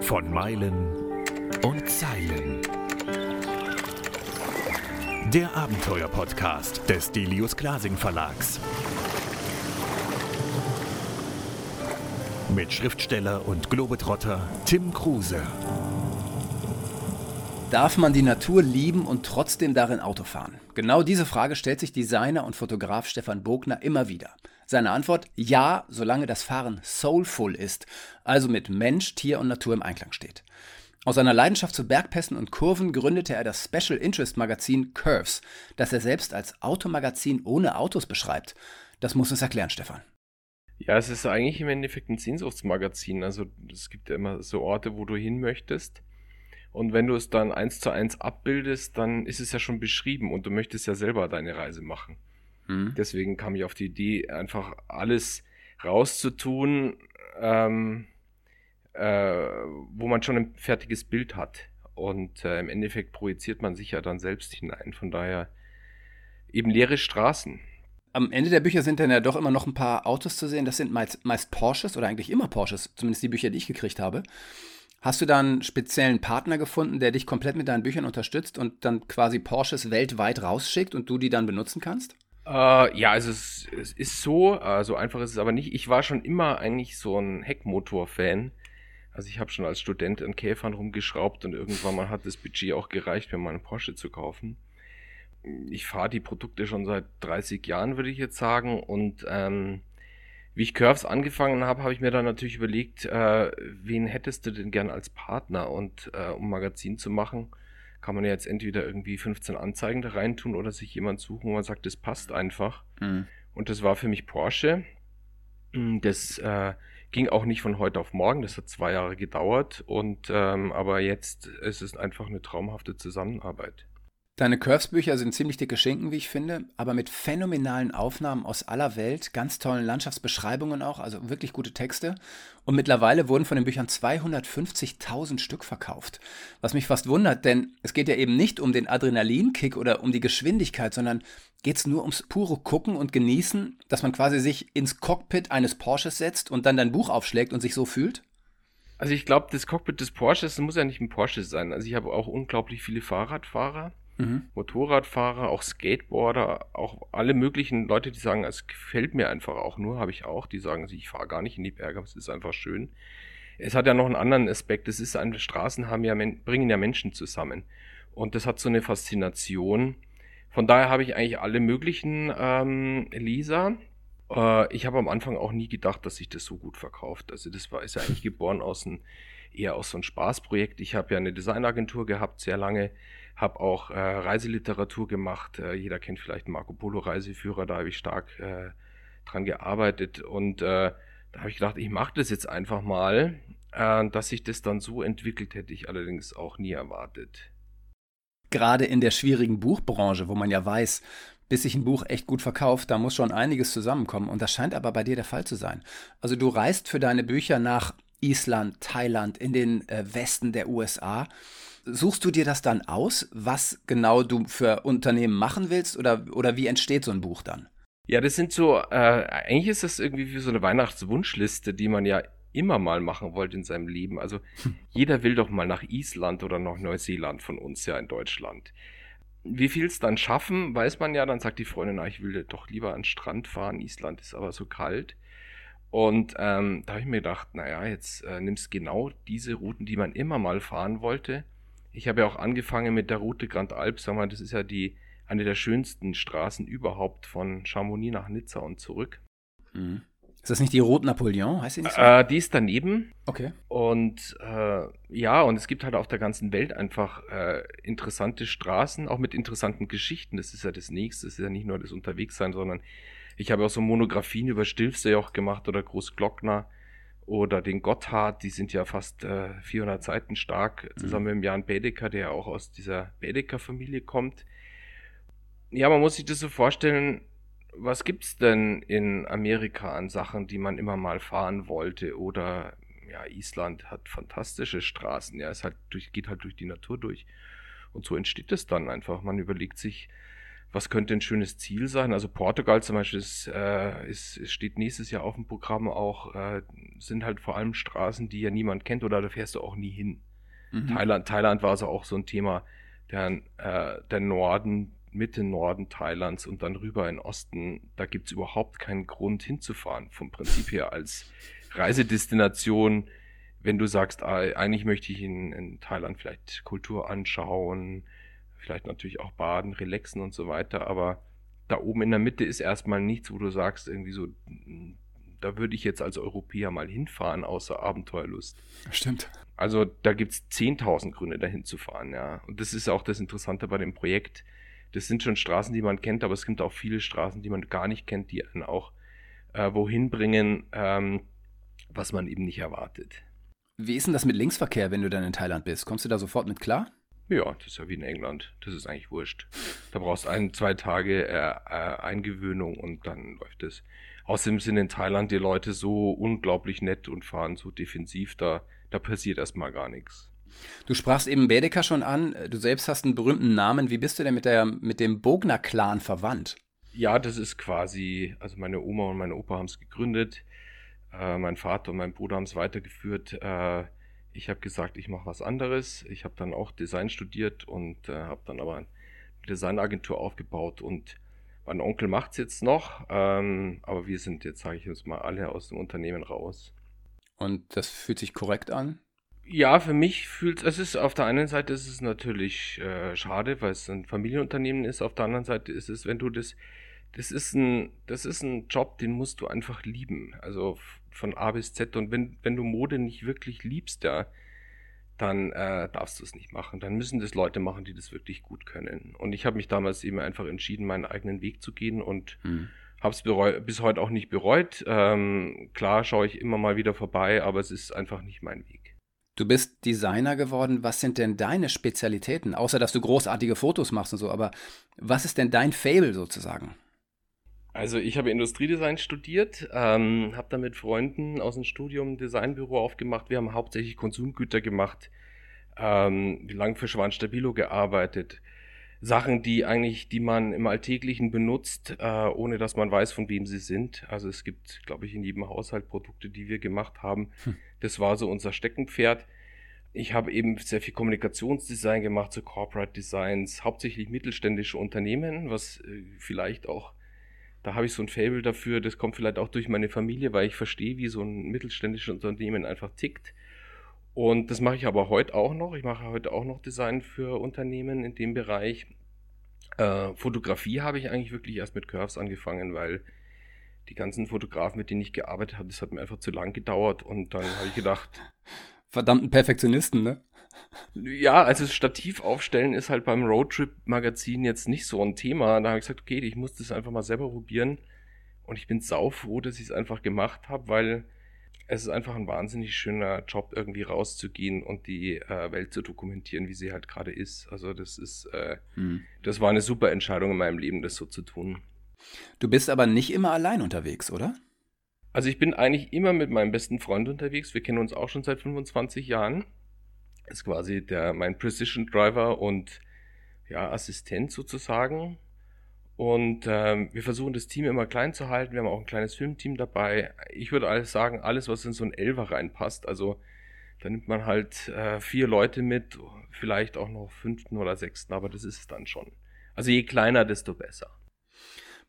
Von Meilen und Zeilen. Der Abenteuer-Podcast des Delius Glasing Verlags. Mit Schriftsteller und Globetrotter Tim Kruse. Darf man die Natur lieben und trotzdem darin Auto fahren? Genau diese Frage stellt sich Designer und Fotograf Stefan Bogner immer wieder. Seine Antwort: Ja, solange das Fahren soulful ist, also mit Mensch, Tier und Natur im Einklang steht. Aus seiner Leidenschaft zu Bergpässen und Kurven gründete er das Special Interest Magazin Curves, das er selbst als Automagazin ohne Autos beschreibt. Das muss es erklären, Stefan. Ja, es ist eigentlich im Endeffekt ein Sehnsuchtsmagazin. Also es gibt ja immer so Orte, wo du hin möchtest. Und wenn du es dann eins zu eins abbildest, dann ist es ja schon beschrieben und du möchtest ja selber deine Reise machen. Mhm. Deswegen kam ich auf die Idee, einfach alles rauszutun, ähm, äh, wo man schon ein fertiges Bild hat. Und äh, im Endeffekt projiziert man sich ja dann selbst hinein. Von daher eben leere Straßen. Am Ende der Bücher sind dann ja doch immer noch ein paar Autos zu sehen. Das sind meist, meist Porsches oder eigentlich immer Porsches, zumindest die Bücher, die ich gekriegt habe. Hast du da einen speziellen Partner gefunden, der dich komplett mit deinen Büchern unterstützt und dann quasi Porsches weltweit rausschickt und du die dann benutzen kannst? Äh, ja, also es, es, ist so, äh, so einfach ist es aber nicht. Ich war schon immer eigentlich so ein Heckmotor-Fan. Also ich habe schon als Student an Käfern rumgeschraubt und irgendwann mal hat das Budget auch gereicht, mir mal einen Porsche zu kaufen. Ich fahre die Produkte schon seit 30 Jahren, würde ich jetzt sagen. Und ähm, wie ich Curves angefangen habe, habe ich mir dann natürlich überlegt, äh, wen hättest du denn gern als Partner? Und äh, um Magazin zu machen, kann man ja jetzt entweder irgendwie 15 Anzeigen da reintun oder sich jemand suchen, wo man sagt, das passt einfach. Mhm. Und das war für mich Porsche. Hm, das äh, ging auch nicht von heute auf morgen, das hat zwei Jahre gedauert. Und ähm, aber jetzt ist es einfach eine traumhafte Zusammenarbeit. Deine Curves-Bücher sind ziemlich dicke Schinken, wie ich finde, aber mit phänomenalen Aufnahmen aus aller Welt, ganz tollen Landschaftsbeschreibungen auch, also wirklich gute Texte. Und mittlerweile wurden von den Büchern 250.000 Stück verkauft. Was mich fast wundert, denn es geht ja eben nicht um den Adrenalinkick oder um die Geschwindigkeit, sondern geht es nur ums pure Gucken und Genießen, dass man quasi sich ins Cockpit eines Porsches setzt und dann dein Buch aufschlägt und sich so fühlt? Also ich glaube, das Cockpit des Porsches muss ja nicht ein Porsche sein. Also ich habe auch unglaublich viele Fahrradfahrer mhm. Motorradfahrer, auch Skateboarder, auch alle möglichen Leute, die sagen, es gefällt mir einfach auch nur, habe ich auch, die sagen, ich fahre gar nicht in die Berge, aber es ist einfach schön. Es hat ja noch einen anderen Aspekt, es ist eine Straßen haben ja, bringen ja Menschen zusammen. Und das hat so eine Faszination. Von daher habe ich eigentlich alle möglichen ähm, Leser. Äh, ich habe am Anfang auch nie gedacht, dass sich das so gut verkauft. Also das war ist ja eigentlich geboren aus ein, eher aus so einem Spaßprojekt. Ich habe ja eine Designagentur gehabt, sehr lange habe auch äh, Reiseliteratur gemacht. Äh, jeder kennt vielleicht Marco Polo Reiseführer, da habe ich stark äh, dran gearbeitet und äh, da habe ich gedacht, ich mache das jetzt einfach mal. Äh, dass sich das dann so entwickelt, hätte ich allerdings auch nie erwartet. Gerade in der schwierigen Buchbranche, wo man ja weiß, bis sich ein Buch echt gut verkauft, da muss schon einiges zusammenkommen. Und das scheint aber bei dir der Fall zu sein. Also du reist für deine Bücher nach Island, Thailand, in den äh, Westen der USA suchst du dir das dann aus, was genau du für Unternehmen machen willst oder, oder wie entsteht so ein Buch dann? Ja, das sind so, äh, eigentlich ist das irgendwie wie so eine Weihnachtswunschliste, die man ja immer mal machen wollte in seinem Leben. Also jeder will doch mal nach Island oder nach Neuseeland von uns ja in Deutschland. Wie viel es dann schaffen, weiß man ja. Dann sagt die Freundin, na, ich will doch lieber an den Strand fahren. Island ist aber so kalt. Und ähm, da habe ich mir gedacht, naja, jetzt äh, nimmst genau diese Routen, die man immer mal fahren wollte ich habe ja auch angefangen mit der Route Grand Alp, sag mal, das ist ja die eine der schönsten Straßen überhaupt von Chamonix nach Nizza und zurück. Mhm. Ist das nicht die Route Napoleon? Heißt die nicht so? Äh, die ist daneben. Okay. Und äh, ja, und es gibt halt auf der ganzen Welt einfach äh, interessante Straßen, auch mit interessanten Geschichten. Das ist ja das Nächste. Das ist ja nicht nur das Unterwegssein, sondern ich habe auch so Monographien über Stilfsee auch gemacht oder Großglockner oder den Gotthard, die sind ja fast äh, 400 Seiten stark, zusammen mhm. mit Jan Bedecker, der auch aus dieser Bedecker-Familie kommt. Ja, man muss sich das so vorstellen, was gibt's denn in Amerika an Sachen, die man immer mal fahren wollte? Oder ja, Island hat fantastische Straßen, ja, es halt durch, geht halt durch die Natur durch. Und so entsteht es dann einfach. Man überlegt sich, was könnte ein schönes Ziel sein? Also Portugal zum Beispiel ist, äh, ist, steht nächstes Jahr auf dem Programm auch, äh, sind halt vor allem Straßen, die ja niemand kennt oder da fährst du auch nie hin. Mhm. Thailand, Thailand war also auch so ein Thema, der, äh, der Norden, Mitte Norden Thailands und dann rüber in Osten, da gibt es überhaupt keinen Grund hinzufahren, vom Prinzip her als Reisedestination. Wenn du sagst, ah, eigentlich möchte ich in, in Thailand vielleicht Kultur anschauen, vielleicht natürlich auch baden, relaxen und so weiter, aber da oben in der Mitte ist erstmal nichts, wo du sagst, irgendwie so, da würde ich jetzt als Europäer mal hinfahren, außer Abenteuerlust. Stimmt. Also da gibt es 10.000 Gründe, dahin zu fahren, ja. Und das ist auch das Interessante bei dem Projekt. Das sind schon Straßen, die man kennt, aber es gibt auch viele Straßen, die man gar nicht kennt, die einen auch äh, wohin bringen, ähm, was man eben nicht erwartet. Wie ist denn das mit Linksverkehr, wenn du dann in Thailand bist? Kommst du da sofort mit klar? Ja, das ist ja wie in England. Das ist eigentlich wurscht. Da brauchst du ein, zwei Tage äh, äh, Eingewöhnung und dann läuft es. Außerdem sind in Thailand die Leute so unglaublich nett und fahren so defensiv, da, da passiert erstmal gar nichts. Du sprachst eben Baedeker schon an. Du selbst hast einen berühmten Namen. Wie bist du denn mit, der, mit dem Bogner-Clan verwandt? Ja, das ist quasi, also meine Oma und mein Opa haben es gegründet. Äh, mein Vater und mein Bruder haben es weitergeführt. Äh, ich habe gesagt, ich mache was anderes. Ich habe dann auch Design studiert und äh, habe dann aber eine Designagentur aufgebaut und mein Onkel macht es jetzt noch, ähm, aber wir sind jetzt, sage ich jetzt mal, alle aus dem Unternehmen raus. Und das fühlt sich korrekt an? Ja, für mich fühlt es ist auf der einen Seite ist es natürlich äh, schade, weil es ein Familienunternehmen ist. Auf der anderen Seite ist es, wenn du das, das ist ein, das ist ein Job, den musst du einfach lieben. Also von A bis Z. Und wenn, wenn du Mode nicht wirklich liebst, ja, dann äh, darfst du es nicht machen. Dann müssen das Leute machen, die das wirklich gut können. Und ich habe mich damals eben einfach entschieden, meinen eigenen Weg zu gehen und hm. habe es bis heute auch nicht bereut. Ähm, klar schaue ich immer mal wieder vorbei, aber es ist einfach nicht mein Weg. Du bist Designer geworden. Was sind denn deine Spezialitäten? Außer, dass du großartige Fotos machst und so, aber was ist denn dein Fable sozusagen? Also ich habe Industriedesign studiert, ähm, habe dann mit Freunden aus dem Studium ein Designbüro aufgemacht. Wir haben hauptsächlich Konsumgüter gemacht, ähm, lang für Schwan Stabilo gearbeitet. Sachen, die eigentlich, die man im Alltäglichen benutzt, äh, ohne dass man weiß, von wem sie sind. Also es gibt, glaube ich, in jedem Haushalt Produkte, die wir gemacht haben. Hm. Das war so unser Steckenpferd. Ich habe eben sehr viel Kommunikationsdesign gemacht, so Corporate Designs, hauptsächlich mittelständische Unternehmen, was äh, vielleicht auch da habe ich so ein Fable dafür, das kommt vielleicht auch durch meine Familie, weil ich verstehe, wie so ein mittelständisches Unternehmen einfach tickt. Und das mache ich aber heute auch noch. Ich mache heute auch noch Design für Unternehmen in dem Bereich. Äh, Fotografie habe ich eigentlich wirklich erst mit Curves angefangen, weil die ganzen Fotografen, mit denen ich gearbeitet habe, das hat mir einfach zu lang gedauert und dann habe ich gedacht. Verdammten Perfektionisten, ne? Ja, also das Stativ aufstellen ist halt beim Roadtrip-Magazin jetzt nicht so ein Thema. Da habe ich gesagt, okay, ich muss das einfach mal selber probieren. Und ich bin saufroh, dass ich es einfach gemacht habe, weil es ist einfach ein wahnsinnig schöner Job, irgendwie rauszugehen und die äh, Welt zu dokumentieren, wie sie halt gerade ist. Also das ist, äh, hm. das war eine super Entscheidung in meinem Leben, das so zu tun. Du bist aber nicht immer allein unterwegs, oder? Also ich bin eigentlich immer mit meinem besten Freund unterwegs. Wir kennen uns auch schon seit 25 Jahren ist quasi der, mein Precision Driver und ja, Assistent sozusagen. Und ähm, wir versuchen das Team immer klein zu halten. Wir haben auch ein kleines Filmteam dabei. Ich würde alles sagen, alles, was in so ein Elfer reinpasst. Also da nimmt man halt äh, vier Leute mit, vielleicht auch noch fünften oder sechsten, aber das ist es dann schon. Also je kleiner, desto besser.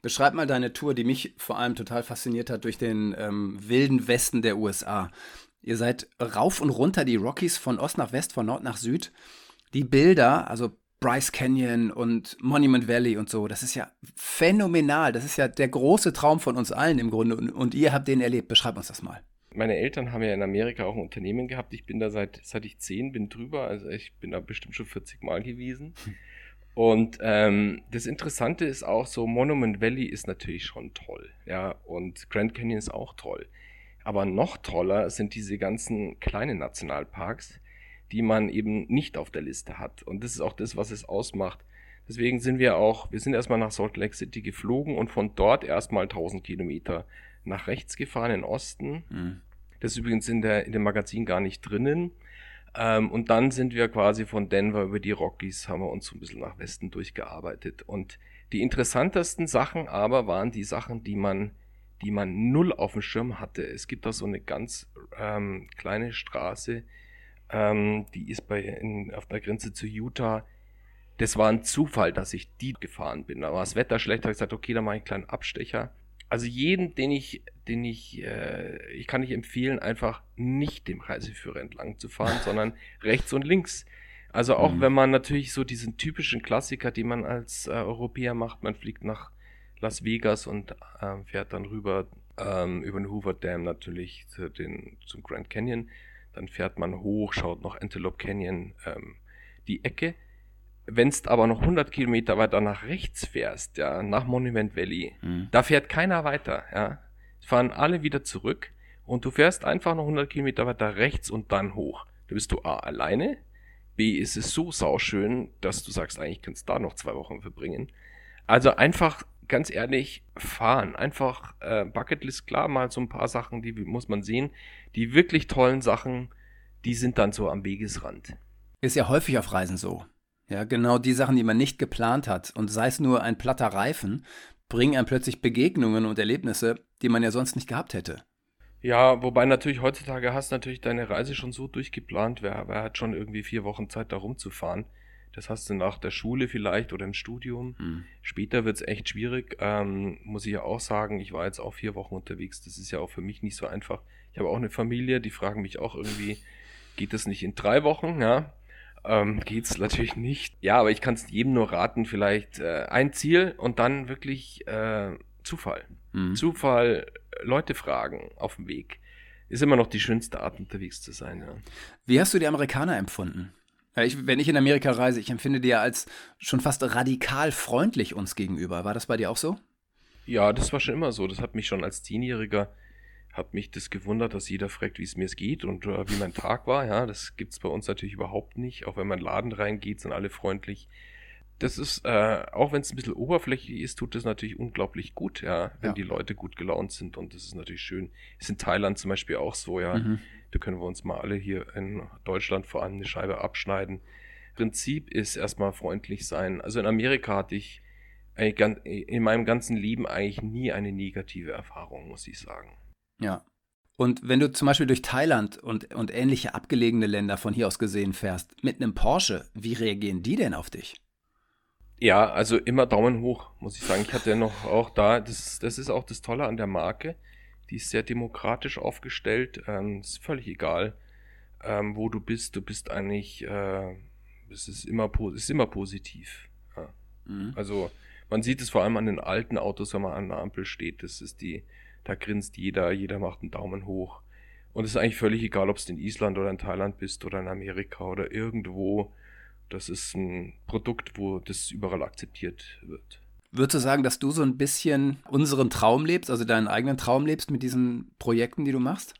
Beschreib mal deine Tour, die mich vor allem total fasziniert hat durch den ähm, wilden Westen der USA. Ihr seid rauf und runter die Rockies von Ost nach West, von Nord nach Süd. Die Bilder, also Bryce Canyon und Monument Valley und so, das ist ja phänomenal. Das ist ja der große Traum von uns allen im Grunde. Und, und ihr habt den erlebt. Beschreib uns das mal. Meine Eltern haben ja in Amerika auch ein Unternehmen gehabt. Ich bin da seit, seit ich zehn bin drüber. Also ich bin da bestimmt schon 40 Mal gewesen. Und ähm, das Interessante ist auch so, Monument Valley ist natürlich schon toll. Ja, und Grand Canyon ist auch toll. Aber noch toller sind diese ganzen kleinen Nationalparks, die man eben nicht auf der Liste hat. Und das ist auch das, was es ausmacht. Deswegen sind wir auch, wir sind erstmal nach Salt Lake City geflogen und von dort erstmal 1000 Kilometer nach rechts gefahren, in Osten. Mhm. Das ist übrigens in, der, in dem Magazin gar nicht drinnen. Ähm, und dann sind wir quasi von Denver über die Rockies, haben wir uns so ein bisschen nach Westen durchgearbeitet. Und Die interessantesten Sachen aber waren die Sachen, die man, die man null auf dem Schirm hatte. Es gibt da so eine ganz ähm, kleine Straße, ähm, die ist bei, in, auf der Grenze zu Utah. Das war ein Zufall, dass ich die gefahren bin. Da war das Wetter schlecht, habe ich gesagt, okay, da mache ich einen kleinen Abstecher. Also jeden, den ich, den ich, äh, ich kann nicht empfehlen, einfach nicht dem Reiseführer entlang zu fahren, sondern rechts und links. Also auch mhm. wenn man natürlich so diesen typischen Klassiker, den man als äh, Europäer macht, man fliegt nach Las Vegas und äh, fährt dann rüber ähm, über den Hoover Dam natürlich zu den, zum Grand Canyon. Dann fährt man hoch, schaut noch Antelope Canyon ähm, die Ecke. Wenn es aber noch 100 Kilometer weiter nach rechts fährst, ja, nach Monument Valley, mhm. da fährt keiner weiter, ja. Fahren alle wieder zurück und du fährst einfach noch 100 Kilometer weiter rechts und dann hoch. Da bist du A, alleine, B, ist es so sauschön, dass du sagst, eigentlich kannst du da noch zwei Wochen verbringen. Also einfach, ganz ehrlich, fahren. Einfach äh, Bucketlist, klar, mal so ein paar Sachen, die muss man sehen. Die wirklich tollen Sachen, die sind dann so am Wegesrand. Ist ja häufig auf Reisen so. Ja, genau die Sachen, die man nicht geplant hat. Und sei es nur ein platter Reifen, bringen einem plötzlich Begegnungen und Erlebnisse, die man ja sonst nicht gehabt hätte. Ja, wobei natürlich heutzutage hast du natürlich deine Reise schon so durchgeplant. Wer, wer hat schon irgendwie vier Wochen Zeit, da rumzufahren? Das hast du nach der Schule vielleicht oder im Studium. Hm. Später wird es echt schwierig. Ähm, muss ich ja auch sagen, ich war jetzt auch vier Wochen unterwegs. Das ist ja auch für mich nicht so einfach. Ich habe auch eine Familie, die fragen mich auch irgendwie, geht das nicht in drei Wochen? Ja, ähm, geht's natürlich nicht. Ja, aber ich kann es jedem nur raten, vielleicht äh, ein Ziel und dann wirklich äh, Zufall. Mhm. Zufall, Leute fragen auf dem Weg. Ist immer noch die schönste Art, unterwegs zu sein. Ja. Wie hast du die Amerikaner empfunden? Ich, wenn ich in Amerika reise, ich empfinde die ja als schon fast radikal freundlich uns gegenüber. War das bei dir auch so? Ja, das war schon immer so. Das hat mich schon als Zehnjähriger hat mich das gewundert, dass jeder fragt, wie es mir geht und äh, wie mein Tag war. Ja, das gibt's bei uns natürlich überhaupt nicht. Auch wenn man in den Laden reingeht, sind alle freundlich. Das ist, äh, auch wenn es ein bisschen oberflächlich ist, tut das natürlich unglaublich gut, ja, wenn ja. die Leute gut gelaunt sind und das ist natürlich schön. Ist in Thailand zum Beispiel auch so, ja. Mhm. Da können wir uns mal alle hier in Deutschland vor allem eine Scheibe abschneiden. Prinzip ist erstmal freundlich sein. Also in Amerika hatte ich in meinem ganzen Leben eigentlich nie eine negative Erfahrung, muss ich sagen. Ja. Und wenn du zum Beispiel durch Thailand und, und ähnliche abgelegene Länder von hier aus gesehen fährst, mit einem Porsche, wie reagieren die denn auf dich? Ja, also immer Daumen hoch, muss ich sagen. Ich hatte noch auch da, das, das ist auch das Tolle an der Marke. Die ist sehr demokratisch aufgestellt. Ähm, ist völlig egal, ähm, wo du bist. Du bist eigentlich, äh, es ist immer, ist immer positiv. Ja. Mhm. Also man sieht es vor allem an den alten Autos, wenn man an der Ampel steht. Das ist die, da grinst jeder, jeder macht einen Daumen hoch. Und es ist eigentlich völlig egal, ob du in Island oder in Thailand bist oder in Amerika oder irgendwo. Das ist ein Produkt, wo das überall akzeptiert wird. Würdest du sagen, dass du so ein bisschen unseren Traum lebst, also deinen eigenen Traum lebst mit diesen Projekten, die du machst?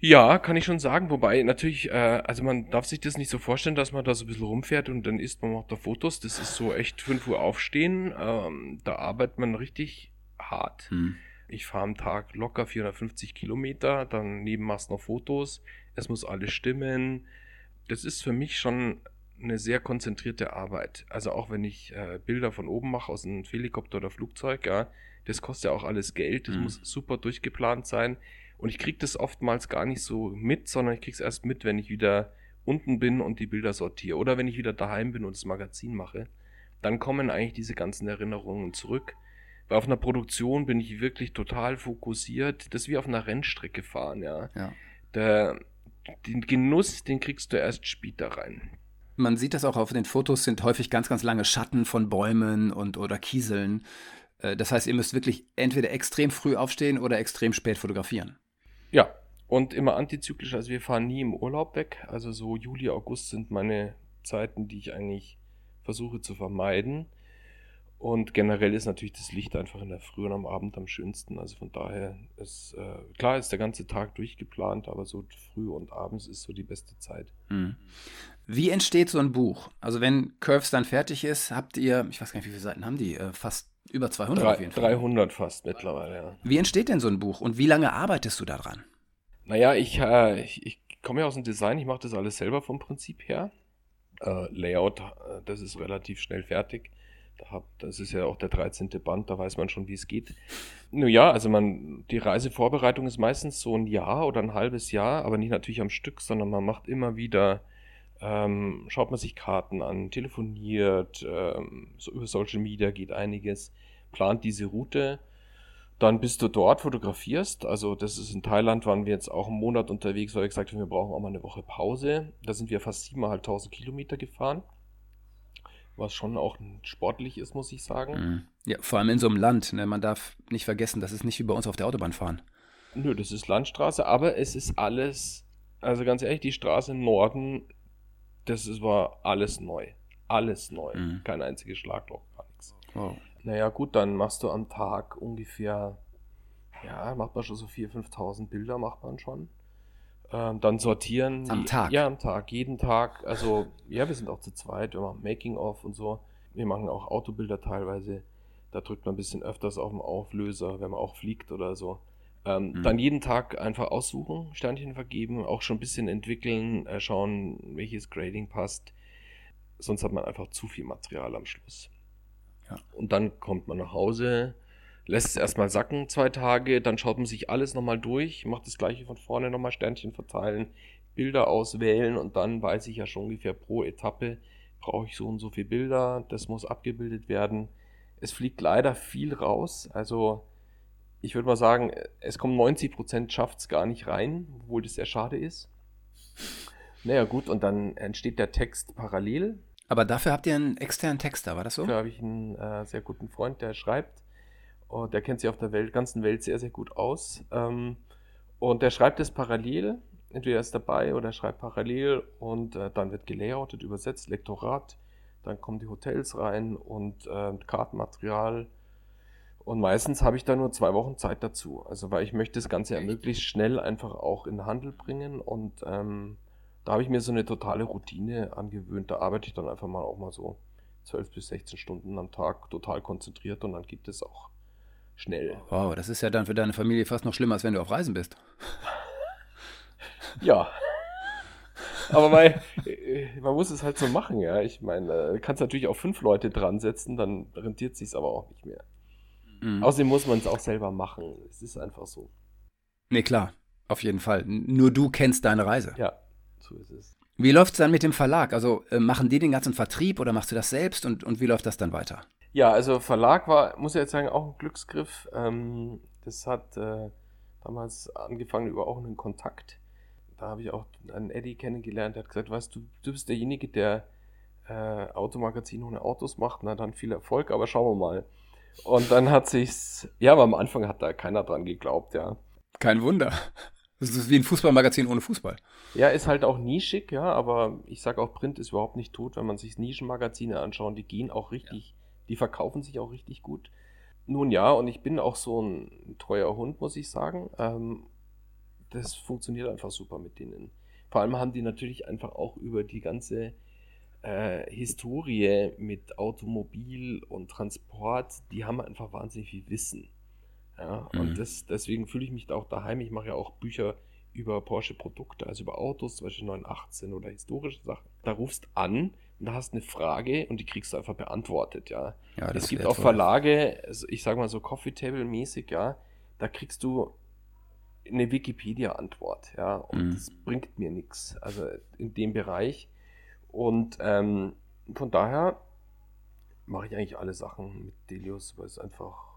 Ja, kann ich schon sagen. Wobei natürlich, äh, also man darf sich das nicht so vorstellen, dass man da so ein bisschen rumfährt und dann isst man macht da Fotos. Das ist so echt 5 Uhr aufstehen. Ähm, da arbeitet man richtig hart. Hm. Ich fahre am Tag locker 450 Kilometer, daneben machst du noch Fotos, es muss alles stimmen. Das ist für mich schon eine sehr konzentrierte Arbeit. Also auch wenn ich äh, Bilder von oben mache aus einem Helikopter oder Flugzeug, ja, das kostet ja auch alles Geld, das mhm. muss super durchgeplant sein. Und ich kriege das oftmals gar nicht so mit, sondern ich kriege es erst mit, wenn ich wieder unten bin und die Bilder sortiere. Oder wenn ich wieder daheim bin und das Magazin mache. Dann kommen eigentlich diese ganzen Erinnerungen zurück. Weil auf einer Produktion bin ich wirklich total fokussiert. Das ist wie auf einer Rennstrecke fahren, ja. ja. Der, den Genuss, den kriegst du erst später rein. Man sieht das auch auf den Fotos, sind häufig ganz, ganz lange Schatten von Bäumen und oder Kieseln. Äh, das heißt, ihr müsst wirklich entweder extrem früh aufstehen oder extrem spät fotografieren. Ja, und immer antizyklisch. Also wir fahren nie im Urlaub weg. Also so Juli, August sind meine Zeiten, die ich eigentlich versuche zu vermeiden. Und generell ist natürlich das Licht einfach in der Früh und am Abend am schönsten. Also von daher ist, äh, klar ist der ganze Tag durchgeplant, aber so früh und abends ist so die beste Zeit. Mhm. Wie entsteht so ein Buch? Also wenn Curves dann fertig ist, habt ihr, ich weiß gar nicht, wie viele Seiten haben die, äh, fast über 200 Drei, auf jeden Fall. 300 fast mittlerweile, ja. Wie entsteht denn so ein Buch und wie lange arbeitest du daran? Naja, ich, äh, ich, ich komme ja aus dem Design, ich mache das alles selber vom Prinzip her. Äh, Layout, äh, das ist relativ schnell fertig Das ist ja auch der 13. Band, da weiß man schon, wie es geht. Nun ja, also man, die Reisevorbereitung ist meistens so ein Jahr oder ein halbes Jahr, aber nicht natürlich am Stück, sondern man macht immer wieder, ähm, schaut man sich Karten an, telefoniert, ähm, so über Social Media geht einiges, plant diese Route. Dann bist du dort, fotografierst. Also, das ist in Thailand, waren wir jetzt auch einen Monat unterwegs, weil wir gesagt haben, wir brauchen auch mal eine Woche Pause. Da sind wir fast 7.500 Kilometer gefahren was schon auch sportlich ist, muss ich sagen. Mhm. Ja, vor allem in so einem Land. Ne? Man darf nicht vergessen, das ist nicht wie bei uns auf der Autobahn fahren. Nö, das ist Landstraße, aber es ist alles, also ganz ehrlich, die Straße im Norden, das ist, war alles neu. Alles neu. Mhm. Kein einziges Schlagloch, gar nichts. Wow. Naja, gut, dann machst du am Tag ungefähr, ja, macht man schon so 4.000, 5.000 Bilder, macht man schon. Ähm, dann sortieren. Am Tag? Ja, am Tag, jeden Tag. Also, ja, wir sind auch zu zweit, wir machen Making-of und so. Wir machen auch Autobilder teilweise. Da drückt man ein bisschen öfters auf den Auflöser, wenn man auch fliegt oder so. Ähm, mhm. Dann jeden Tag einfach aussuchen, Sternchen vergeben, auch schon ein bisschen entwickeln, äh, schauen, welches Grading passt. Sonst hat man einfach zu viel Material am Schluss. Ja. Und dann kommt man nach Hause, lässt es erstmal sacken, zwei Tage, dann schaut man sich alles nochmal durch, macht das gleiche von vorne nochmal Sternchen verteilen, Bilder auswählen und dann weiß ich ja schon ungefähr pro Etappe, brauche ich so und so viele Bilder, das muss abgebildet werden. Es fliegt leider viel raus, also ich würde mal sagen, es kommen 90% schafft es gar nicht rein, obwohl das sehr schade ist. Naja gut, und dann entsteht der Text parallel. Aber dafür habt ihr einen externen Texter, war das so? Dafür habe ich einen äh, sehr guten Freund, der schreibt und der kennt sich auf der Welt, ganzen Welt sehr, sehr gut aus. Ähm, und der schreibt es parallel. Entweder ist dabei oder schreibt parallel und äh, dann wird gelayoutet, übersetzt, Lektorat. Dann kommen die Hotels rein und äh, Kartenmaterial. Und meistens habe ich da nur zwei Wochen Zeit dazu. Also, weil ich möchte das Ganze ja möglichst schnell einfach auch in den Handel bringen. Und ähm, da habe ich mir so eine totale Routine angewöhnt. Da arbeite ich dann einfach mal auch mal so 12 bis 16 Stunden am Tag total konzentriert und dann gibt es auch schnell. Wow, das ist ja dann für deine Familie fast noch schlimmer, als wenn du auf Reisen bist. ja. Aber man, äh, man muss es halt so machen, ja. Ich meine, du kannst natürlich auch fünf Leute dran setzen, dann rentiert sich aber auch nicht mehr. Mhm. Außerdem muss man es auch selber machen. Es ist einfach so. Nee, klar. Auf jeden Fall. Nur du kennst deine Reise. Ja, so ist es. Wie läuft es dann mit dem Verlag? Also äh, machen die den ganzen Vertrieb oder machst du das selbst und, und wie läuft das dann weiter? Ja, also Verlag war, muss ich jetzt sagen, auch ein Glücksgriff. Ähm, das hat äh, damals angefangen über auch einen Kontakt. Da habe ich auch einen Eddie kennengelernt, der hat gesagt, weißt du, du bist derjenige, der äh, Automagazin ohne Autos macht. Na dann viel Erfolg, aber schauen wir mal. Und dann hat sich's, ja, aber am Anfang hat da keiner dran geglaubt, ja. Kein Wunder. Das ist wie ein Fußballmagazin ohne Fußball. Ja, ist halt auch nischig, ja, aber ich sage auch, Print ist überhaupt nicht tot, wenn man sich Nischenmagazine anschaut, die gehen auch richtig ja die verkaufen sich auch richtig gut. Nun ja, und ich bin auch so ein treuer Hund, muss ich sagen. Ähm, das funktioniert einfach super mit denen. Vor allem haben die natürlich einfach auch über die ganze äh, Historie mit Automobil und Transport, die haben einfach wahnsinnig viel Wissen. Ja, mhm. und das, deswegen fühle ich mich da auch daheim. Ich mache ja auch Bücher über Porsche-Produkte, also über Autos, zum Beispiel 918 oder historische Sachen. Da rufst an und da hast eine Frage und die kriegst du einfach beantwortet, ja. ja es gibt auch Verlage, also ich sag mal so Coffee Table mäßig, ja, da kriegst du eine Wikipedia-Antwort, ja, und mhm. das bringt mir nichts, also in dem Bereich. Und ähm, von daher mache ich eigentlich alle Sachen mit Delius, weil es einfach,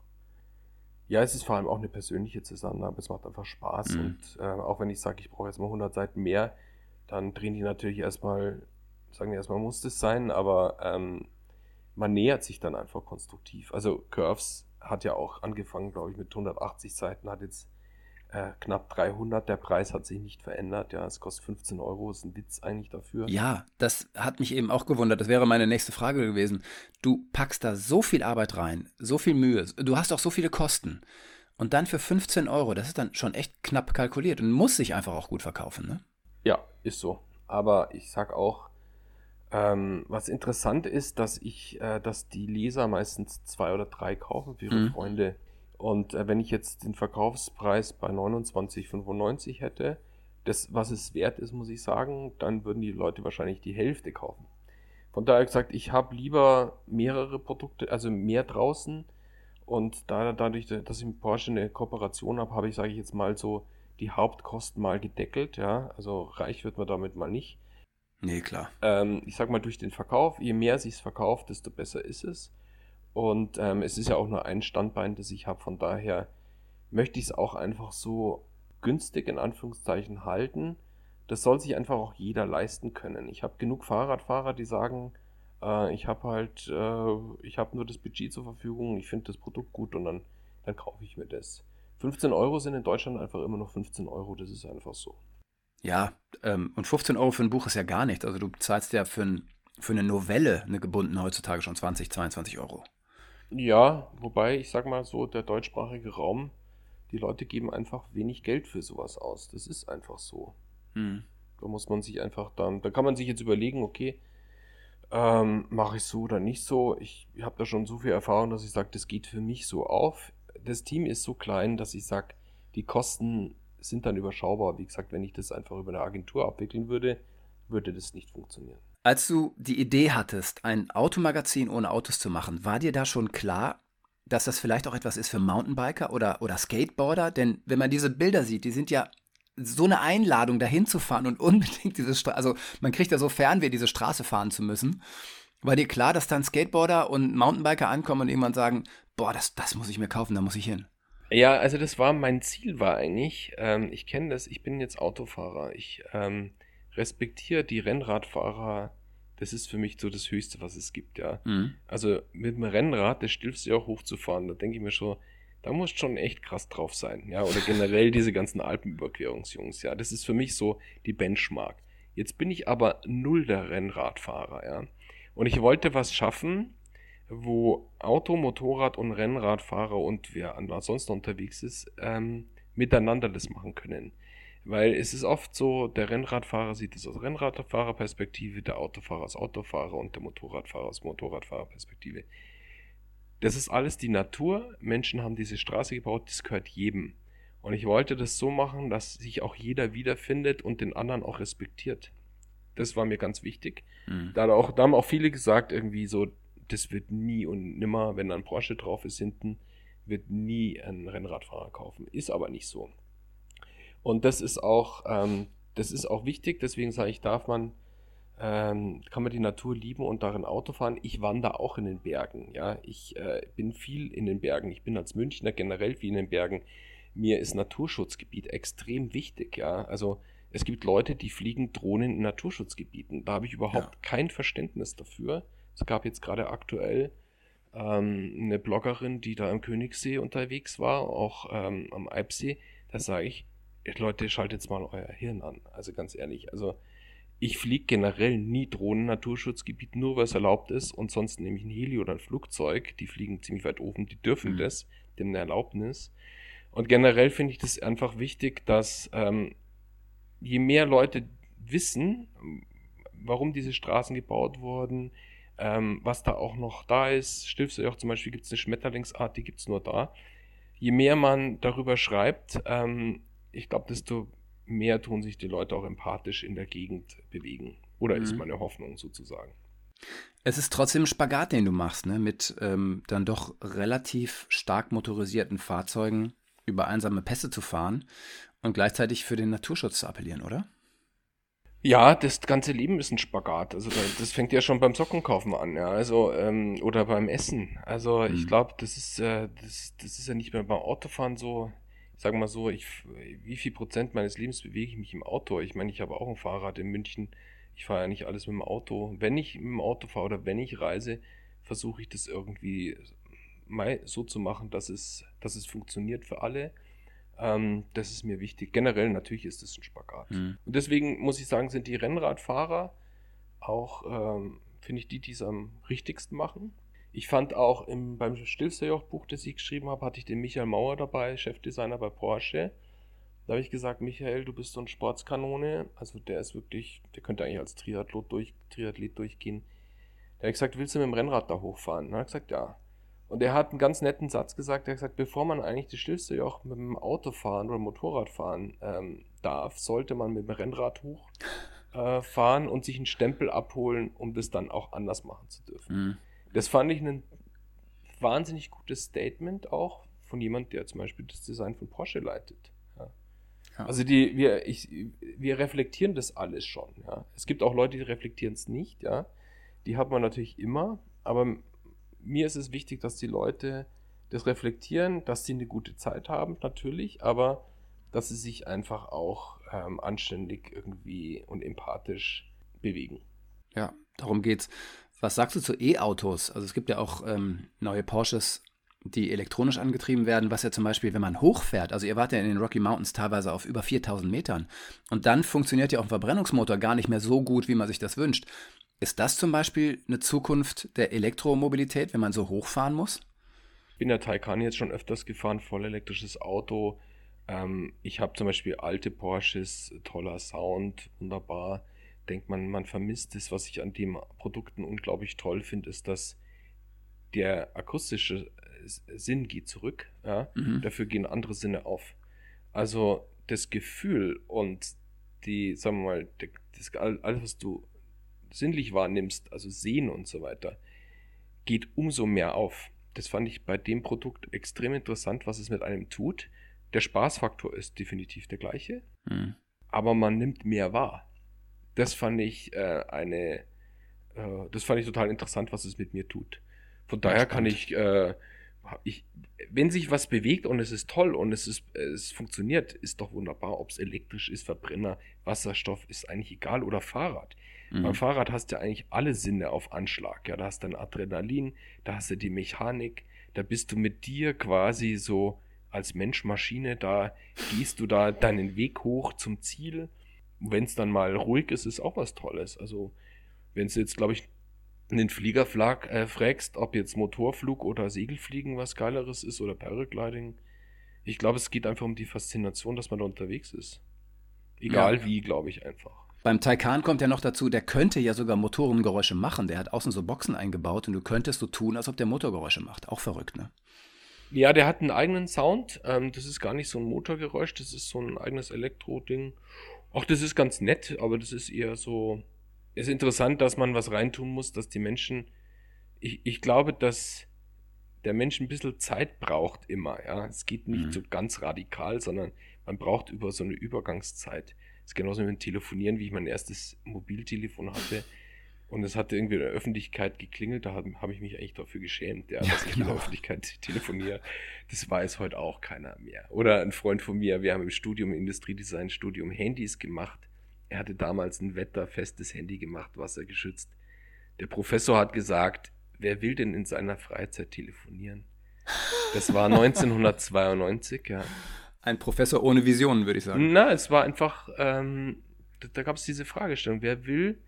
ja, es ist vor allem auch eine persönliche Zusammenarbeit, es macht einfach Spaß. Mhm. Und äh, auch wenn ich sage, ich brauche jetzt mal 100 Seiten mehr, dann drehen die natürlich erstmal sagen wir erstmal, muss das sein, aber ähm, man nähert sich dann einfach konstruktiv. Also Curves hat ja auch angefangen, glaube ich, mit 180 Seiten, hat jetzt äh, knapp 300. Der Preis hat sich nicht verändert. Ja, es kostet 15 Euro, ist ein Witz eigentlich dafür. Ja, das hat mich eben auch gewundert. Das wäre meine nächste Frage gewesen. Du packst da so viel Arbeit rein, so viel Mühe, du hast auch so viele Kosten. Und dann für 15 Euro, das ist dann schon echt knapp kalkuliert und muss sich einfach auch gut verkaufen, ne? Ja, ist so. Aber ich sag auch, ähm, was interessant ist, dass ich, äh, dass die Leser meistens zwei oder drei kaufen für ihre mhm. Freunde. Und äh, wenn ich jetzt den Verkaufspreis bei 29,95 hätte, das, was es wert ist, muss ich sagen, dann würden die Leute wahrscheinlich die Hälfte kaufen. Von daher gesagt, ich habe lieber mehrere Produkte, also mehr draußen. Und da, dadurch, dass ich mit Porsche eine Kooperation habe, habe ich, sage ich jetzt mal so, die Hauptkosten mal gedeckelt. Ja, also reich wird man damit mal nicht. Nee, klar. Ähm, ich sag mal, durch den Verkauf, je mehr sich verkauft, desto besser ist es. Und ähm, es ist ja auch nur ein Standbein, das ich habe. Von daher möchte ich es auch einfach so günstig in Anführungszeichen halten. Das soll sich einfach auch jeder leisten können. Ich habe genug Fahrradfahrer, die sagen, äh, ich habe halt, äh, ich habe nur das Budget zur Verfügung, ich finde das Produkt gut und dann, dann kaufe ich mir das. 15 Euro sind in Deutschland einfach immer noch 15 Euro, das ist einfach so. Ja, ähm, und 15 Euro für ein Buch ist ja gar nichts. Also du zahlst ja für, ein, für eine Novelle, eine gebundene heutzutage schon 20, 22 Euro. Ja, wobei ich sag mal so, der deutschsprachige Raum, die Leute geben einfach wenig Geld für sowas aus. Das ist einfach so. Hm. Da muss man sich einfach dann, da kann man sich jetzt überlegen, okay, ähm, mache ich so oder nicht so. Ich habe da schon so viel Erfahrung, dass ich sage, das geht für mich so auf. Das Team ist so klein, dass ich sage, die Kosten sind dann überschaubar. Wie gesagt, wenn ich das einfach über eine Agentur abwickeln würde, würde das nicht funktionieren. Als du die Idee hattest, ein Automagazin ohne Autos zu machen, war dir da schon klar, dass das vielleicht auch etwas ist für Mountainbiker oder, oder Skateboarder? Denn wenn man diese Bilder sieht, die sind ja so eine Einladung, dahin zu fahren und unbedingt diese Straße, also man kriegt ja so Fernweh, diese Straße fahren zu müssen. War dir klar, dass dann Skateboarder und Mountainbiker ankommen und irgendwann sagen, boah, das, das muss ich mir kaufen, da muss ich hin? Ja, also das war mein Ziel war eigentlich, ähm, ich kenne das, ich bin jetzt Autofahrer, ich ähm, respektiere die Rennradfahrer, das ist für mich so das Höchste, was es gibt, ja. Mhm. Also mit dem Rennrad, das stilfst du ja auch hochzufahren, da denke ich mir schon, da muss schon echt krass drauf sein, ja. Oder generell diese ganzen Alpenüberquerungsjungs, ja. Das ist für mich so die Benchmark. Jetzt bin ich aber null der Rennradfahrer, ja. Und ich wollte was schaffen, wo Auto, Motorrad und Rennradfahrer und wer ansonsten unterwegs ist, ähm, miteinander das machen können. Weil es ist oft so, der Rennradfahrer sieht es aus Rennradfahrerperspektive, der Autofahrer aus Autofahrer und der Motorradfahrer aus Motorradfahrerperspektive. Das ist alles die Natur. Menschen haben diese Straße gebaut, das gehört jedem. Und ich wollte das so machen, dass sich auch jeder wiederfindet und den anderen auch respektiert. Das war mir ganz wichtig. Mhm. Da, auch, da haben auch viele gesagt, irgendwie so, das wird nie und nimmer, wenn da ein Porsche drauf ist hinten, wird nie ein Rennradfahrer kaufen. Ist aber nicht so. Und das ist auch, ähm, das ist auch wichtig, deswegen sage ich, darf man, ähm, kann man die Natur lieben und darin Auto fahren. Ich wandere auch in den Bergen, ja. Ich äh, bin viel in den Bergen. Ich bin als Münchner generell viel in den Bergen. Mir ist Naturschutzgebiet extrem wichtig, ja. Also es gibt Leute, die fliegen Drohnen in Naturschutzgebieten. Da habe ich überhaupt ja. kein Verständnis dafür. Es gab jetzt gerade aktuell ähm, eine Bloggerin, die da am Königssee unterwegs war, auch ähm, am Alpsee. Da sage ich, Leute, schaltet jetzt mal euer Hirn an. Also ganz ehrlich, also ich fliege generell nie Drohnen Naturschutzgebiet, nur weil es erlaubt ist und sonst nehme ich ein Heli oder ein Flugzeug, die fliegen ziemlich weit oben, die dürfen mhm. das, dem eine Erlaubnis. Und generell finde ich das einfach wichtig, dass ähm, je mehr Leute wissen, warum diese Straßen gebaut wurden, ähm, was da auch noch da ist. Stilfsjoch zum Beispiel gibt es eine Schmetterlingsart, die gibt es nur da. Je mehr man darüber schreibt, ähm, ich glaube, desto mehr tun sich die Leute auch empathisch in der Gegend bewegen. Oder mhm. ist meine Hoffnung sozusagen. Es ist trotzdem ein Spagat, den du machst, ne? mit ähm, dann doch relativ stark motorisierten Fahrzeugen über einsame Pässe zu fahren und gleichzeitig für den Naturschutz zu appellieren, oder? Ja, das ganze Leben ist ein Spagat. Also das fängt ja schon beim Sockenkaufen an, ja. Also, ähm, oder beim Essen. Also mhm. ich glaube, das ist, äh, das, das ist ja nicht mehr beim Autofahren so, ich sage mal so, ich, wie viel Prozent meines Lebens bewege ich mich im Auto? Ich meine, ich habe auch ein Fahrrad in München. Ich fahre ja nicht alles mit dem Auto. Wenn ich mit dem Auto fahre oder wenn ich reise, versuche ich das irgendwie mal so zu machen, dass es, dass es funktioniert für alle. Ähm, das ist mir wichtig. Generell natürlich ist es ein Spagat. Mhm. Und deswegen muss ich sagen, sind die Rennradfahrer auch, ähm, finde ich, die, die es am richtigsten machen. Ich fand auch im, beim Stilsterjoch-Buch, das ich geschrieben habe, hatte ich den Michael Mauer dabei, Chefdesigner bei Porsche. Da habe ich gesagt, Michael, du bist so ein Sportskanone. Also der ist wirklich, der könnte eigentlich als Triathlet, durch, Triathlet durchgehen. Habe ich gesagt, willst du mit dem Rennrad da hochfahren? Hat er gesagt, ja. Und er hat einen ganz netten Satz gesagt. Er hat gesagt, bevor man eigentlich das stillste Joch mit dem Auto fahren oder Motorrad fahren ähm, darf, sollte man mit dem Rennrad hoch. äh, und sich einen Stempel abholen, um das dann auch anders machen zu dürfen. Mhm. Das fand ich ein wahnsinnig gutes Statement auch von jemand, der zum Beispiel das Design von Porsche leitet. Ja. Ja. Also die, wir, ich, wir reflektieren das alles schon. Ja. Es gibt auch Leute, die reflektieren es nicht. Ja. Die hat man natürlich immer. Aber mir ist es wichtig, dass die Leute das reflektieren, dass sie eine gute Zeit haben, natürlich, aber dass sie sich einfach auch ähm, anständig irgendwie und empathisch bewegen. Ja, darum geht's. Was sagst du zu E-Autos? Also es gibt ja auch ähm, neue Porsches, die elektronisch angetrieben werden, was ja zum Beispiel, wenn man hochfährt, also ihr wart ja in den Rocky Mountains teilweise auf über 4000 Metern und dann funktioniert ja auch ein Verbrennungsmotor gar nicht mehr so gut, wie man sich das wünscht. Ist das zum Beispiel eine Zukunft der Elektromobilität, wenn man so hochfahren muss? Ich bin der Taycan jetzt schon öfters gefahren, voll elektrisches Auto. Ähm, ich habe zum Beispiel alte Porsches, toller Sound, wunderbar. Denkt man, man vermisst es. Was ich an den Produkten unglaublich toll finde, ist, dass der akustische Sinn geht zurück. Ja? Mhm. Dafür gehen andere Sinne auf. Also das Gefühl und die, sagen wir mal, das, alles, was du sinnlich wahrnimmst, also sehen und so weiter, geht umso mehr auf. Das fand ich bei dem Produkt extrem interessant, was es mit einem tut. Der Spaßfaktor ist definitiv der gleiche, mhm. aber man nimmt mehr wahr. Das fand ich äh, eine, äh, das fand ich total interessant, was es mit mir tut. Von daher kann ich, äh, ich, wenn sich was bewegt und es ist toll und es ist, es funktioniert, ist doch wunderbar. Ob es elektrisch ist, Verbrenner, Wasserstoff, ist eigentlich egal oder Fahrrad. Mhm. Beim Fahrrad hast du eigentlich alle Sinne auf Anschlag. Ja, da hast du ein Adrenalin, da hast du die Mechanik, da bist du mit dir quasi so als Mensch-Maschine, da gehst du da deinen Weg hoch zum Ziel. Wenn es dann mal ruhig ist, ist auch was Tolles. Also, wenn es jetzt, glaube ich, einen Flieger flag, äh, fragst, ob jetzt Motorflug oder Segelfliegen was Geileres ist oder Paragliding, ich glaube, es geht einfach um die Faszination, dass man da unterwegs ist. Egal ja. wie, glaube ich einfach. Beim Taycan kommt ja noch dazu, der könnte ja sogar Motorengeräusche machen. Der hat außen so Boxen eingebaut und du könntest so tun, als ob der Motorgeräusche macht. Auch verrückt, ne? Ja, der hat einen eigenen Sound. Ähm, das ist gar nicht so ein Motorgeräusch, das ist so ein eigenes Elektro-Ding. Auch das ist ganz nett, aber das ist eher so. Es ist interessant, dass man was reintun muss, dass die Menschen. Ich, ich glaube, dass der Mensch ein bisschen Zeit braucht immer. Ja, es geht nicht mhm. so ganz radikal, sondern man braucht über so eine Übergangszeit. Es ist genauso mit dem Telefonieren, wie ich mein erstes Mobiltelefon hatte. Und es hatte irgendwie in der Öffentlichkeit geklingelt, da habe hab ich mich eigentlich dafür geschämt, ja, dass ja, ich in der genau. Öffentlichkeit telefoniere. Das weiß heute auch keiner mehr. Oder ein Freund von mir, wir haben im Studium, Industriedesign Studium Handys gemacht. Er hatte damals ein wetterfestes Handy gemacht, wassergeschützt. Der Professor hat gesagt, wer will denn in seiner Freizeit telefonieren? Das war 1992, ja. Ein Professor ohne Visionen, würde ich sagen. Na, es war einfach, ähm, da, da gab es diese Fragestellung, wer will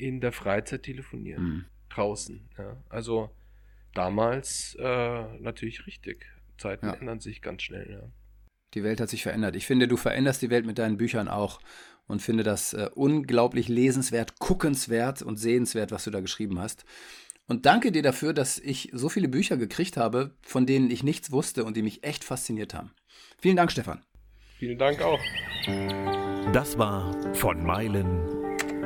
in der Freizeit telefonieren. Mhm. Draußen. Ja. Also damals äh, natürlich richtig. Zeiten ja. ändern sich ganz schnell, ja. Die Welt hat sich verändert. Ich finde, du veränderst die Welt mit deinen Büchern auch und finde das äh, unglaublich lesenswert, guckenswert und sehenswert, was du da geschrieben hast. Und danke dir dafür, dass ich so viele Bücher gekriegt habe, von denen ich nichts wusste und die mich echt fasziniert haben. Vielen Dank, Stefan. Vielen Dank auch. Das war von Meilen